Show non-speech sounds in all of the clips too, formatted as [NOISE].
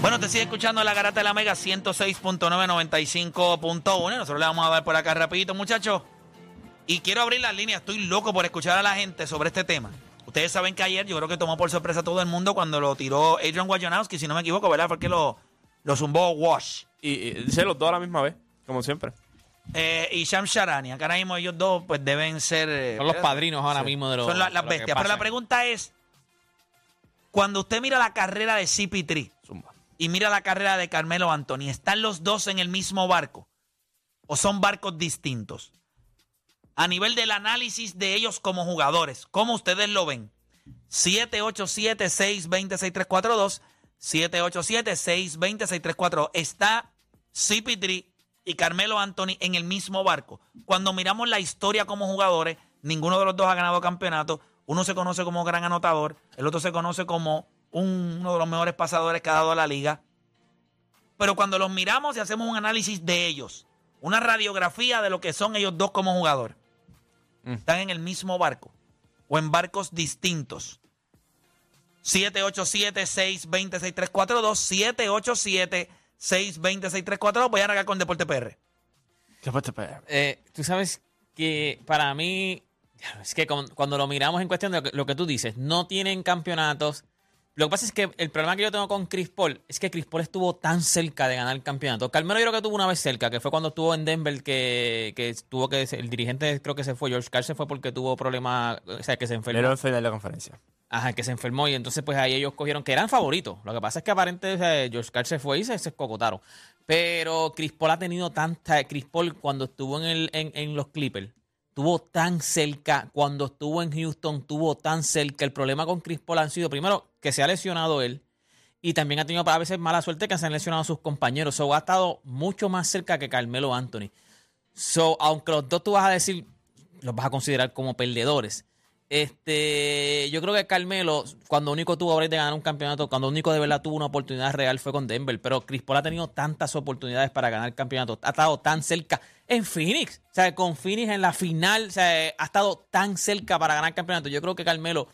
Bueno, te sigue escuchando la garata de la Mega 106.995.1. Nosotros le vamos a dar por acá rapidito, muchachos. Y quiero abrir las líneas. Estoy loco por escuchar a la gente sobre este tema. Ustedes saben que ayer yo creo que tomó por sorpresa a todo el mundo cuando lo tiró Adrian Wojnarowski, si no me equivoco, ¿verdad? Porque lo, lo zumbó Wash. Y, y dice los dos a la misma vez, como siempre. Eh, y Sham Sharania, que ahora mismo ellos dos pues deben ser... eh, Son los padrinos ahora mismo de los. son la- las bestias. Pero la pregunta es, cuando usted mira la carrera de CP3 Zumba. y mira la carrera de Carmelo Anthony, ¿están los dos en el mismo barco? ¿O son barcos distintos? A nivel del análisis de ellos como jugadores, ¿cómo ustedes lo ven? 787-620-6342, 787-620-6342. ¿Está CP3 y Carmelo Anthony en el mismo barco? Cuando miramos la historia como jugadores, ninguno de los dos ha ganado campeonato. Uno se conoce como gran anotador, el otro se conoce como un- uno de los mejores pasadores que ha dado la liga. Pero cuando los miramos y hacemos un análisis de ellos, una radiografía de lo que son ellos dos como jugadores, Mm. están en el mismo barco o en barcos distintos. 787-620-6342, 787-620-6342. Voy a arrancar con Deporte PR. ¿Qué fue este perro? Eh, tú sabes que para mí, es que cuando lo miramos en cuestión de lo que, lo que tú dices, no tienen campeonatos. Lo que pasa es que el problema que yo tengo con Chris Paul es que Chris Paul estuvo tan cerca de ganar el campeonato. Carmelo yo creo que tuvo una vez cerca, que fue cuando estuvo en Denver, que, que tuvo que, el dirigente creo que se fue, George Carl se fue porque tuvo problemas, o sea, que se enfermó. Pero en final de la conferencia. Ajá, que se enfermó y entonces pues ahí ellos cogieron, que eran favoritos. Lo que pasa es que aparentemente George Carl se fue y se, se escocotaron. Pero Chris Paul ha tenido tanta... Chris Paul cuando estuvo en, el, en, en los Clippers, tuvo tan cerca. Cuando estuvo en Houston, tuvo tan cerca. El problema con Chris Paul han sido, primero, que se ha lesionado él. Y también ha tenido a veces mala suerte que se han lesionado sus compañeros. So, ha estado mucho más cerca que Carmelo Anthony. So, aunque los dos tú vas a decir, los vas a considerar como perdedores. Este, yo creo que Carmelo, cuando único tuvo break de ganar un campeonato, cuando único de verdad tuvo una oportunidad real fue con Denver, pero Chris Paul ha tenido tantas oportunidades para ganar el campeonato, ha estado tan cerca en Phoenix, o sea, con Phoenix en la final, o sea, ha estado tan cerca para ganar el campeonato. Yo creo que Carmelo,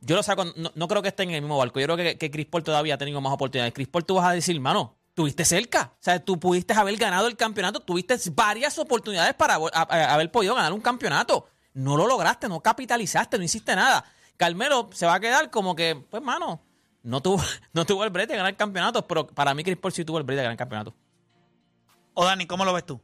yo lo saco, no, creo que esté en el mismo barco, yo creo que, que Chris Paul todavía ha tenido más oportunidades. Chris Paul tú vas a decir, mano, tuviste cerca, o sea, tú pudiste haber ganado el campeonato, tuviste varias oportunidades para haber podido ganar un campeonato. No lo lograste, no capitalizaste, no hiciste nada. Carmelo se va a quedar como que, pues, mano, no tuvo, [LAUGHS] no tuvo el break de ganar campeonatos, pero para mí Chris Paul sí tuvo el break de ganar campeonato. O Dani, ¿cómo lo ves tú?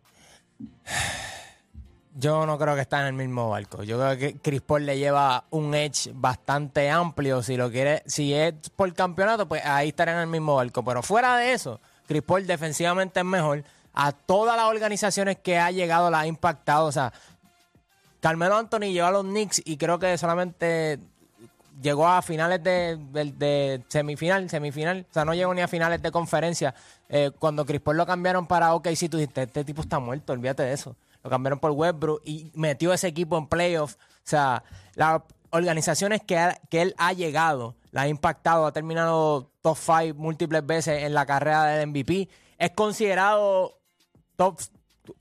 Yo no creo que está en el mismo barco. Yo creo que Chris Paul le lleva un edge bastante amplio. Si lo quiere, si es por campeonato, pues ahí estará en el mismo barco. Pero fuera de eso, Chris Paul defensivamente es mejor. A todas las organizaciones que ha llegado la ha impactado. O sea, Carmelo Anthony llegó a los Knicks y creo que solamente llegó a finales de, de- semifinal, semifinal. O sea, no llegó ni a finales de conferencia. Eh, cuando Chris Paul lo cambiaron para OKC, tú dijiste, este tipo está muerto, olvídate de eso. Lo cambiaron por Westbrook y metió ese equipo en playoffs. O sea, las organizaciones que, que él ha llegado, la ha impactado, ha terminado top 5 múltiples veces en la carrera del MVP. Es considerado top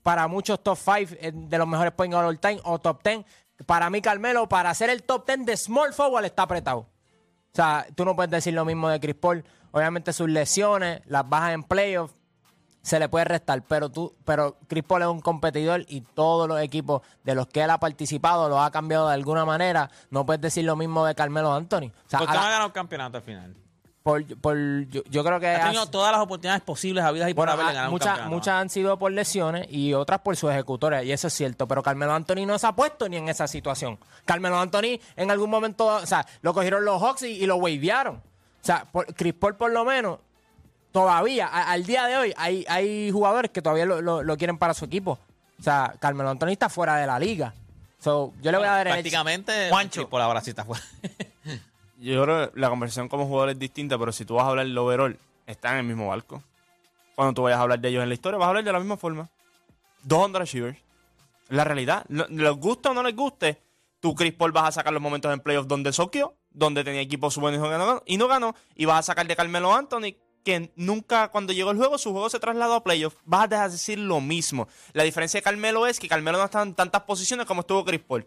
para muchos top 5 de los mejores point guard all time o top 10. Para mí, Carmelo, para ser el top 10 de small forward está apretado. O sea, tú no puedes decir lo mismo de Chris Paul. Obviamente sus lesiones, las bajas en playoffs, se le puede restar, pero tú, pero Chris Paul es un competidor y todos los equipos de los que él ha participado los ha cambiado de alguna manera. No puedes decir lo mismo de Carmelo Anthony. O sea, ¿Por qué a no la- ha ganado el campeonato al final? Por, por- yo, yo creo que Ha tenido todas las oportunidades posibles, habidas y por haber muchas, muchas han sido por lesiones y otras por sus ejecutores, y eso es cierto. Pero Carmelo Anthony no se ha puesto ni en esa situación. Carmelo Anthony en algún momento, o sea, lo cogieron los Hawks y, y lo wavearon. O sea, por, Chris Paul por lo menos, todavía, a- al día de hoy, hay, hay jugadores que todavía lo, lo- lo quieren para su equipo. O sea, Carmelo Anthony está fuera de la liga. So, yo le voy a dar el Prácticamente, Juancho. por ahora sí está fuera. [LAUGHS] Yo creo que la conversación como jugador es distinta, pero si tú vas a hablar del overall, están en el mismo barco. Cuando tú vayas a hablar de ellos en la historia, vas a hablar de la misma forma. Dos underachievers. La realidad. Les guste o no les guste, tú, Chris Paul, vas a sacar los momentos en playoffs donde soqueó, donde tenía equipos buenos y no ganó, y no ganó, y vas a sacar de Carmelo Anthony, que nunca, cuando llegó el juego, su juego se trasladó a playoffs. Vas a dejar de decir lo mismo. La diferencia de Carmelo es que Carmelo no está en tantas posiciones como estuvo Chris Paul.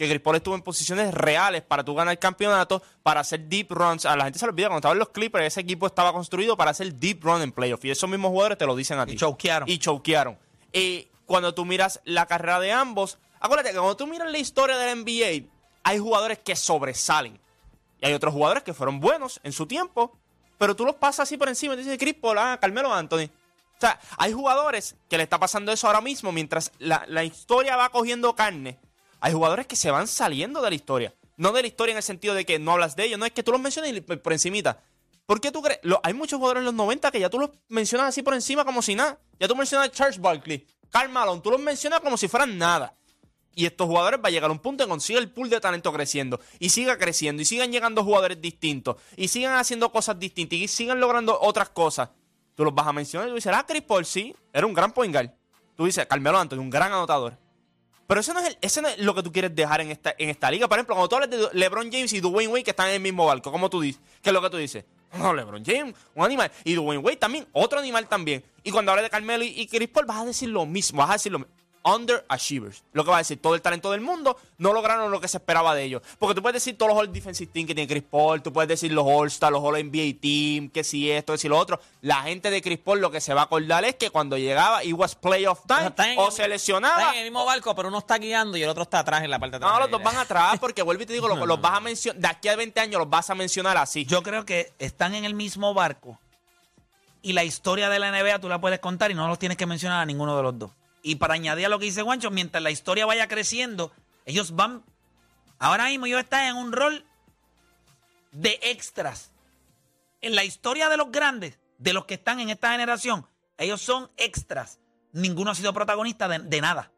Que Chris Paul estuvo en posiciones reales para tú ganar el campeonato, para hacer deep runs. A la gente se le olvida, cuando estaban los Clippers, ese equipo estaba construido para hacer deep run en playoff. Y esos mismos jugadores te lo dicen a ti. Y choquearon. Y choquearon. Y cuando tú miras la carrera de ambos, acuérdate que cuando tú miras la historia del NBA, hay jugadores que sobresalen. Y hay otros jugadores que fueron buenos en su tiempo, pero tú los pasas así por encima y dices, Chris Paul, ah, Carmelo Anthony. O sea, hay jugadores que le está pasando eso ahora mismo mientras la, la historia va cogiendo carne. Hay jugadores que se van saliendo de la historia. No de la historia en el sentido de que no hablas de ellos, no es que tú los menciones por encimita. ¿Por qué tú crees? Hay muchos jugadores en los 90 que ya tú los mencionas así por encima como si nada. Ya tú mencionas a Charles Barkley, Karl Malone, tú los mencionas como si fueran nada. Y estos jugadores va a llegar a un punto en que siga el pool de talento creciendo y siga creciendo y sigan llegando jugadores distintos y sigan haciendo cosas distintas y sigan logrando otras cosas. Tú los vas a mencionar y tú dices, ah, Chris Paul sí, era un gran point guard. Tú dices, Carmelo Anthony, un gran anotador. Pero eso no es, el- eso no es lo que tú quieres dejar en esta, en esta liga. Por ejemplo, cuando tú hablas de LeBron James y Dwayne Wade que están en el mismo barco, ¿cómo tú dices? ¿Qué es lo que tú dices? No, LeBron James, un animal. Y Dwayne Wade también, otro animal también. Y cuando hablas de Carmelo y, y Chris Paul, vas a decir lo mismo. Vas a decir lo mismo. Underachievers. Lo que va a decir, todo el talento del mundo no lograron lo que se esperaba de ellos. Porque tú puedes decir todos los All Defensive Team que tiene Chris Paul, tú puedes decir los All-Star, los All NBA Team, que si esto, que si lo otro. La gente de Chris Paul lo que se va a acordar es que cuando llegaba, it was playoff time, o el- se Están lesionaba, en el mismo barco, pero uno está guiando y el otro está atrás en la parte de atrás. no, los dos van atrás, porque vuelvo y te digo, los, los vas a mencionar, de aquí a 20 años los vas a mencionar así. Yo creo que están en el mismo barco y la historia de la NBA tú la puedes contar y no los tienes que mencionar a ninguno de los dos. Y para añadir a lo que dice Juancho, mientras la historia vaya creciendo, ellos van. Ahora mismo ellos están en un rol de extras. En la historia de los grandes, de los que están en esta generación, ellos son extras. Ninguno ha sido protagonista de, de nada.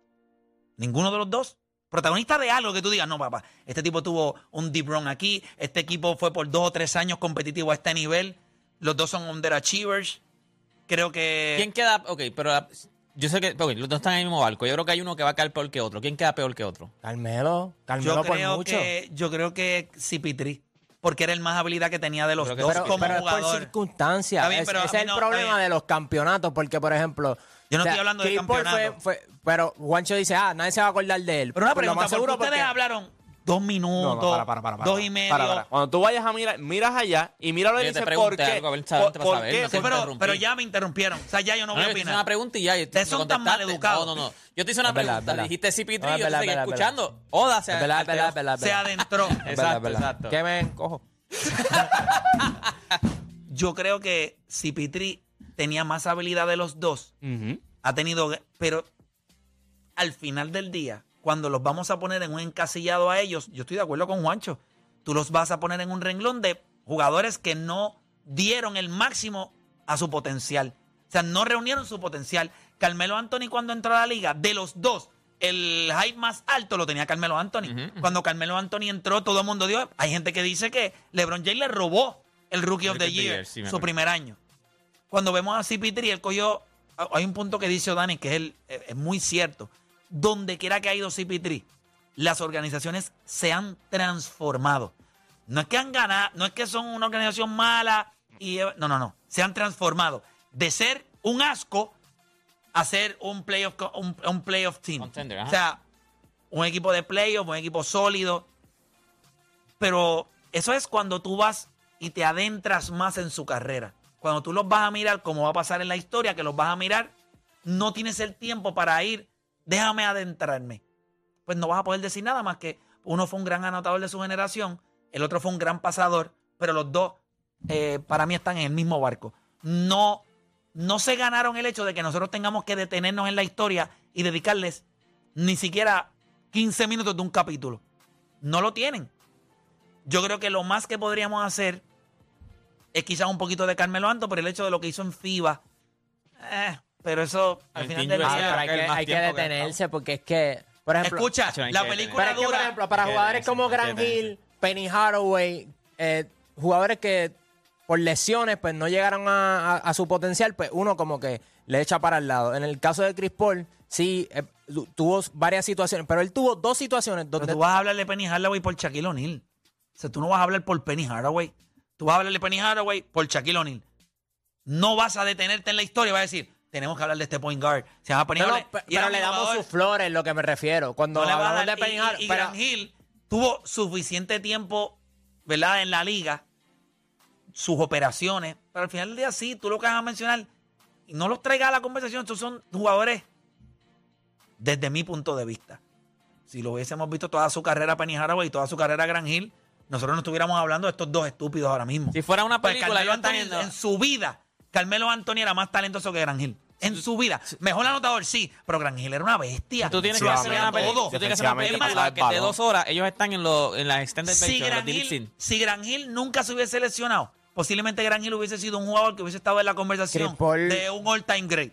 Ninguno de los dos. Protagonista de algo que tú digas, no, papá, este tipo tuvo un deep run aquí, este equipo fue por dos o tres años competitivo a este nivel, los dos son underachievers. Creo que... ¿Quién queda? Ok, pero yo sé que los dos están en el mismo barco. Yo creo que hay uno que va a caer peor que otro. ¿Quién queda peor que otro? Carmelo, Carmelo yo por creo mucho. que yo creo que CP3 porque era el más habilidad que tenía de los dos pero, como pero es por circunstancias. Bien, Es- pero ese es el no, problema de los campeonatos, porque, por ejemplo... Yo no o sea, estoy hablando de campeonato. fue- fue- pero Juancho dice, ah, nadie se va a acordar de él. Pero una Por lo pregunta, ¿por qué ustedes porque- hablaron dos minutos, No, no, para, para, para, para, dos y medio? Para, para. Cuando tú vayas a mirar, miras allá y míralo y te dices por qué. algo, a ver, sabe, por- te saber, qué no Sí, te pero, ya me interrumpieron. O sea, ya yo no No, voy a te opinar. una pregunta y ya. me son tan contestaste. maleducados. No, no, no. Yo te hice una Es pregunta. verdad. Dijiste CP3 No, es y yo verdad, te seguí escuchando. Oda se verdad, Se adentró. Exacto, exacto. ¿Qué me cojo? [LAUGHS] Yo creo que CP3 tenía más habilidad de los dos. Ha tenido. Pero al final del día, cuando los vamos a poner en un encasillado a ellos, yo estoy de acuerdo con Juancho. Tú los vas a poner en un renglón de jugadores que no dieron el máximo a su potencial. O sea, no reunieron su potencial. Carmelo Anthony cuando entró a la liga, de los dos, el hype más alto lo tenía Carmelo Anthony. Cuando Carmelo Anthony entró, todo el mundo dio. Hay gente que dice que LeBron James le robó el Rookie of the Year, Year, sí, me su primer año. Cuando vemos a CP3, él cogió. Hay un punto que dice Dani que es, el- es muy cierto. Donde quiera que ha ido CP3, las organizaciones se han transformado. No es que han ganado, no es que son una organización mala y no, no, no. Se han transformado de ser un asco a ser un playoff un, un playoff team. Contender, o sea, un equipo de playoff, un equipo sólido. Pero eso es cuando tú vas y te adentras más en su carrera. Cuando tú los vas a mirar, como va a pasar en la historia, que los vas a mirar, no tienes el tiempo para ir, déjame adentrarme. Pues no vas a poder decir nada más que uno fue un gran anotador de su generación, el otro fue un gran pasador, pero los dos eh, para mí están en el mismo barco. No, no se ganaron el hecho de que nosotros tengamos que detenernos en la historia y dedicarles ni siquiera 15 minutos de un capítulo. No lo tienen. Yo creo que lo más que podríamos hacer es quizás un poquito de Carmelo Anto por el hecho de lo que hizo en FIBA. Eh, pero eso al El final del Ah, día- hay que hay que detenerse porque es que, por ejemplo... Escucha, hay la que película es que, por dura. ejemplo, para Hay que jugadores como detenerse, hay Grant que detenerse. Hill, Penny Haraway, eh, jugadores que por lesiones pues no llegaron a, a- a su potencial, pues uno como que le echa para el lado. En el caso de Chris Paul, sí, eh, tu- tuvo varias situaciones, pero él tuvo dos situaciones Pero donde... tú vas a hablar de Penny Hardaway por Shaquille O'Neal. O sea, tú no vas a hablar por Penny Hardaway. Tú vas a hablar de Penny Hardaway por Shaquille O'Neal. No vas a detenerte en la historia. Vas a decir, tenemos que hablar de este point guard. Se llama Penny Hardaway. pe- y era pero un le damos jugador. sus flores, lo que me refiero. Cuando No le vas a hablamos dar- de Penny y- Hardaway... y, y pero- Grant Hill tuvo suficiente tiempo, ¿verdad? En la liga, sus operaciones, pero al final del día sí, tú lo que vas a mencionar, y no los traigas a la conversación, estos son jugadores, desde mi punto de vista. Si lo hubiésemos visto toda su carrera Penny Haraway y toda su carrera Gran Hill, nosotros no estuviéramos hablando de estos dos estúpidos ahora mismo. Si fuera una Pues película, Carmelo yendo- en su vida, Carmelo Anthony era más talentoso que Gran Hill. En su vida. Mejor anotador, sí, pero Gran Hill era una bestia. Tú tienes que Lo hacer una, todo. tú tienes que hacer una película que el de dos horas ellos están en, lo, en la extended Si en Gran, Hill, si Gran Hill nunca se hubiese lesionado, posiblemente Gran Hill hubiese sido un jugador que hubiese estado en la conversación Paul- de un all-time great.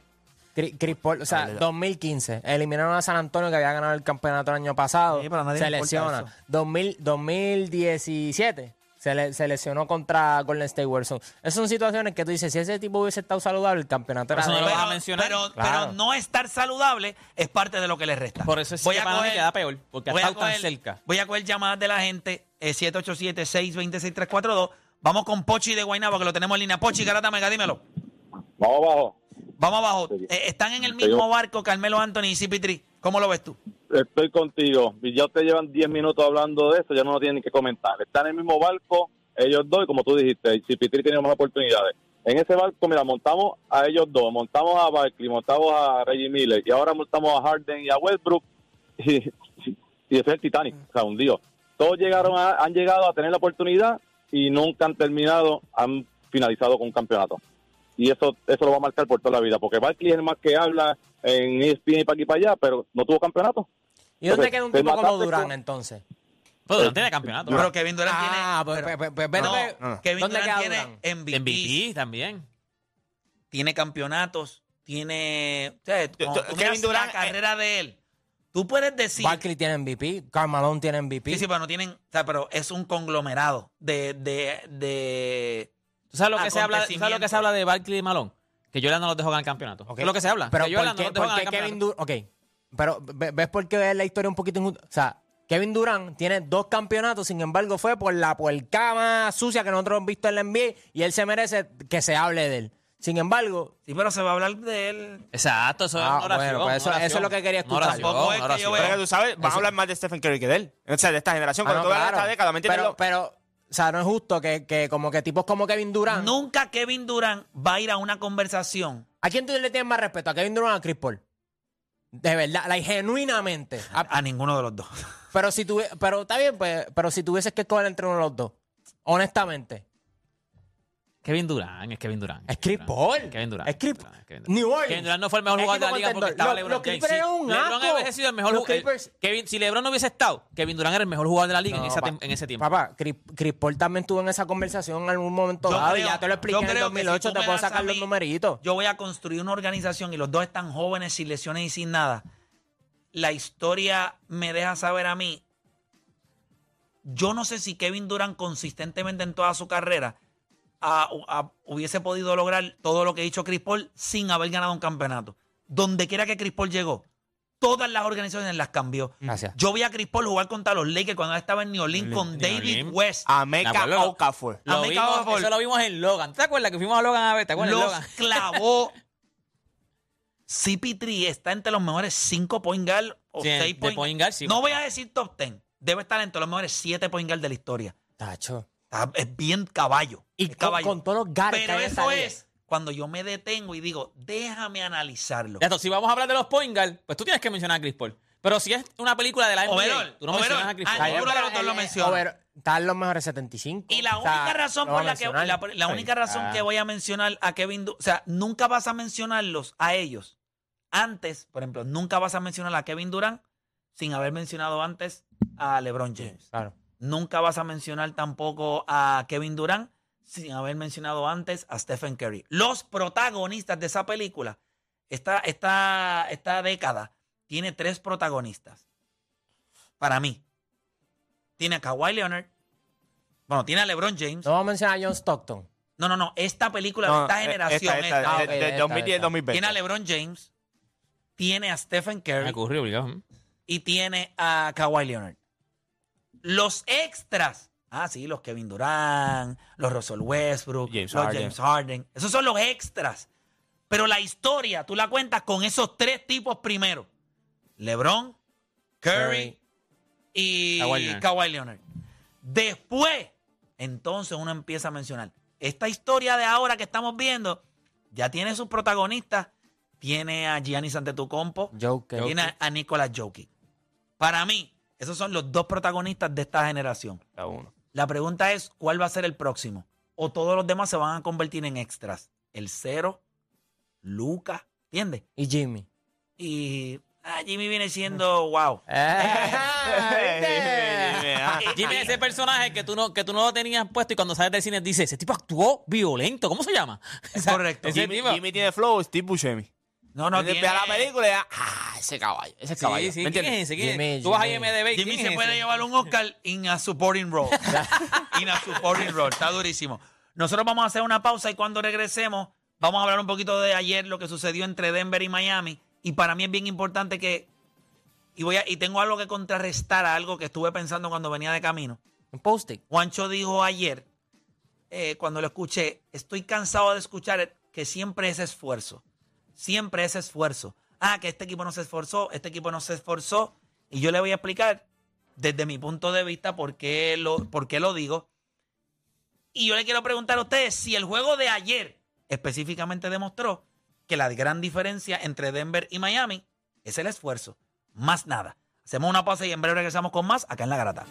Chris Paul, o sea, Dale, dale. 2015, eliminaron a San Antonio que había ganado el campeonato el año pasado. Sí, pero nadie se lesiona. eso. 2000, 2017 se, le- se lesionó contra Golden State Warriors. Esas son situaciones que tú dices, si ese tipo hubiese estado saludable, el campeonato era eso no lo vas a Pero, mencionar. pero- Claro. pero no estar saludable es parte de lo que le resta. Por eso es Voy que a coger- queda peor, porque ha voy a tan coger- cerca. Voy a coger llamadas de la gente, eh, 787-626-342. Vamos con Pochi de Guaynabo, que lo tenemos en línea. Pochi, Garata Mega, dímelo. Vamos abajo. Vamos abajo. Eh, están en el mismo barco Carmelo Anthony y CP3. ¿Cómo lo ves tú? Estoy contigo. Y ya te llevan 10 minutos hablando de eso, ya no lo tienen que comentar. Están en el mismo barco, ellos dos, y como tú dijiste, y si Pitri tiene más oportunidades. En ese barco, mira, montamos a ellos dos, montamos a Barkley, montamos a Reggie Miller, y ahora montamos a Harden y a Westbrook, [LAUGHS] y, es el Titanic, o sea, hundido. Todos llegaron a- han llegado a tener la oportunidad y nunca han terminado, han finalizado con un campeonato. Y eso eso lo va a marcar por toda la vida, porque Barkley es el más que habla en ESPN y para aquí y para allá, pero no tuvo campeonato. ¿Y dónde queda un tipo como Durán con- entonces? Pero no tiene campeonato. Pero Kevin Durant Ah, pues, tiene... pues, pues, pues, no, no. Kevin ¿Dónde Durant queda tiene Durant? MVP, MVP también. tiene campeonatos, tiene... O sea, Kevin Durant, la carrera de él, tú puedes decir... Barkley tiene MVP, Carmelo tiene MVP. Sí, sí, pero no tienen... O sea, pero es un conglomerado de... de, de ¿Tú sabes lo que se habla, ¿tú sabes lo que se habla de Barkley y Malone? Que Jordan no los dejó ganar el campeonato. Ok. ¿Qué es lo que se habla? Pero que Jordan ¿por qué, no los dejó por qué ganar el Kevin campeonato. Durant? Ok, pero ve- ¿ves por qué es la historia un poquito injusta? O sea, Kevin Durant tiene dos campeonatos, sin embargo fue por la puerca más sucia que nosotros hemos visto en la NBA y él se merece que se hable de él. Sin embargo, Sí, pero se va a hablar de él. Exacto, eso es Ah, una oración. bueno, pues eso- una oración. eso es lo que quería escuchar. Tampoco es que yo vea- Pero que tú sabes, van a hablar más de Stephen Curry que de él. O sea, de esta generación. ah, Cuando no, tú veas claro. esta década, ¿me entiendes? pero, pero, o sea, no es justo que, que como que tipos como Kevin Durant. Nunca Kevin Durant va a ir a una conversación. ¿A quién tú le tienes más respeto? ¿A Kevin Durant o a Chris Paul? De verdad, like, genuinamente. A- A ninguno de los dos. pero si tuve, pero está bien, pues, pero si tuvieses que escoger entre uno de los dos, honestamente, Kevin Durant, es Kevin Durant. es Chris Paul. Kevin Durant. Es Chris. New Orleans. Kevin Durant no fue el mejor jugador de la liga porque estaba LeBron James. LeBron hubiese sido el mejor jugador. Kevin, si LeBron no hubiese estado, Kevin Durant era el mejor jugador de la liga en, ese tiempo. Papá, Chris, Paul también estuvo en esa conversación en algún momento dado y ya te lo expliqué en el creo que si 2008, tú te puedo sacar los numeritos. Yo voy a construir una organización y los dos están jóvenes, sin lesiones y sin nada. La historia me deja saber a mí. Yo no sé si Kevin Durant consistentemente en toda su carrera hubiese podido lograr todo lo que ha dicho Chris Paul sin haber ganado un campeonato. Donde quiera que Chris Paul llegó, todas las organizaciones las cambió. Gracias. Yo vi a Chris Paul jugar contra los Lakers cuando estaba en New Orleans con New David Orleans. West. A ¿De Mecca acuerdo? Okafor. Lo A mí vimos- Okafor. eso lo vimos en Logan. ¿Te acuerdas que fuimos a Logan a ver? ¿Te acuerdas los Logan? clavó. [LAUGHS] CP3 está entre los mejores 5 point guard o Sí, 6 de point, point guard, sí. No voy a decir top 10. Debe estar entre los mejores 7 point guard de la historia. Tacho. Está- es bien caballo. Y es con, caballo. con todos los gares que Pero hay en eso liga. es cuando yo me detengo y digo, déjame analizarlo. Si vamos a hablar de los point guard, pues tú tienes que mencionar a Chris Paul. Pero si es una película de la NBA, Overall, tú no overall. mencionas a Chris Ah, Paul. ninguno de los dos lo Eh, eh, menciona. over- Están los mejores 75. Y la O sea, única razón lo por va a la que mencionar. la, la única razón Ah. que voy a mencionar a Kevin Du- o sea, nunca vas a mencionarlos a ellos antes, por ejemplo, nunca vas a mencionar a Kevin Durant sin haber mencionado antes a LeBron James. Claro. Nunca vas a mencionar tampoco a Kevin Durant sin haber mencionado antes a Stephen Curry. Los protagonistas de esa película, esta, esta, esta década, tiene tres protagonistas. Para mí. Tiene a Kawhi Leonard. Bueno, tiene a LeBron James. No vamos a mencionar a John Stockton. No, no, no. Esta película No, de esta eh, generación. esta, esta, esta, Ah, de- ok, de, esta, 2010 esta. 2020. tiene a LeBron James. Tiene a Stephen Curry. Me ocurrió, y tiene a Kawhi Leonard. Los extras. Ah, sí, los Kevin Durant, los Russell Westbrook, James los Harden. James Harden. Esos son los extras. Pero la historia, tú la cuentas con esos tres tipos primero. LeBron, Curry, Curry. y Kawhi Leonard. Kawhi Leonard. Después, entonces uno empieza a mencionar. Esta historia de ahora que estamos viendo ya tiene sus protagonistas. Tiene a Giannis Antetokounmpo, Joker. tiene a, a Nicolas Jokic. Para mí, esos son los dos protagonistas de esta generación. Cada uno. La pregunta es, ¿cuál va a ser el próximo? ¿O todos los demás se van a convertir en extras? El cero, Luca, ¿entiendes? Y Jimmy. Y ah, Jimmy viene siendo wow. [LAUGHS] Ah, [LAUGHS] [LAUGHS] Jimmy es ese personaje que tú no, que tú no lo tenías puesto y cuando sales del cine dices, ese tipo actuó violento. ¿Cómo se llama? Correcto. Jimmy. Jimmy tiene flow, Steve Buscemi. No, no, Entonces, tiene- ve a la película y ya, ah, ese caballo, ese caballo. sí, ¿Me ¿quién entiendes? es ese? ¿Quién es? Jimmy, Tú vas a Jimmy. IMDb. ¿quién Jimmy se puede llevar un Oscar in a supporting role. [LAUGHS] in a supporting role. Está durísimo. Nosotros vamos a hacer una pausa y cuando regresemos vamos a hablar un poquito de ayer, lo que sucedió entre Denver y Miami. Y para mí es bien importante que... Y, voy a, y tengo algo que contrarrestar a algo que estuve pensando cuando venía de camino. Un post-it. Juancho dijo ayer, eh, cuando lo escuché, estoy cansado de escuchar que siempre es esfuerzo. Siempre es esfuerzo. Ah, que este equipo no se esforzó, este equipo no se esforzó. Y yo le voy a explicar desde mi punto de vista por qué lo, por qué lo digo. Y yo le quiero preguntar a ustedes si el juego de ayer específicamente demostró que la gran diferencia entre Denver y Miami es el esfuerzo. Más nada. Hacemos una pausa y en breve regresamos con más acá en La Garata.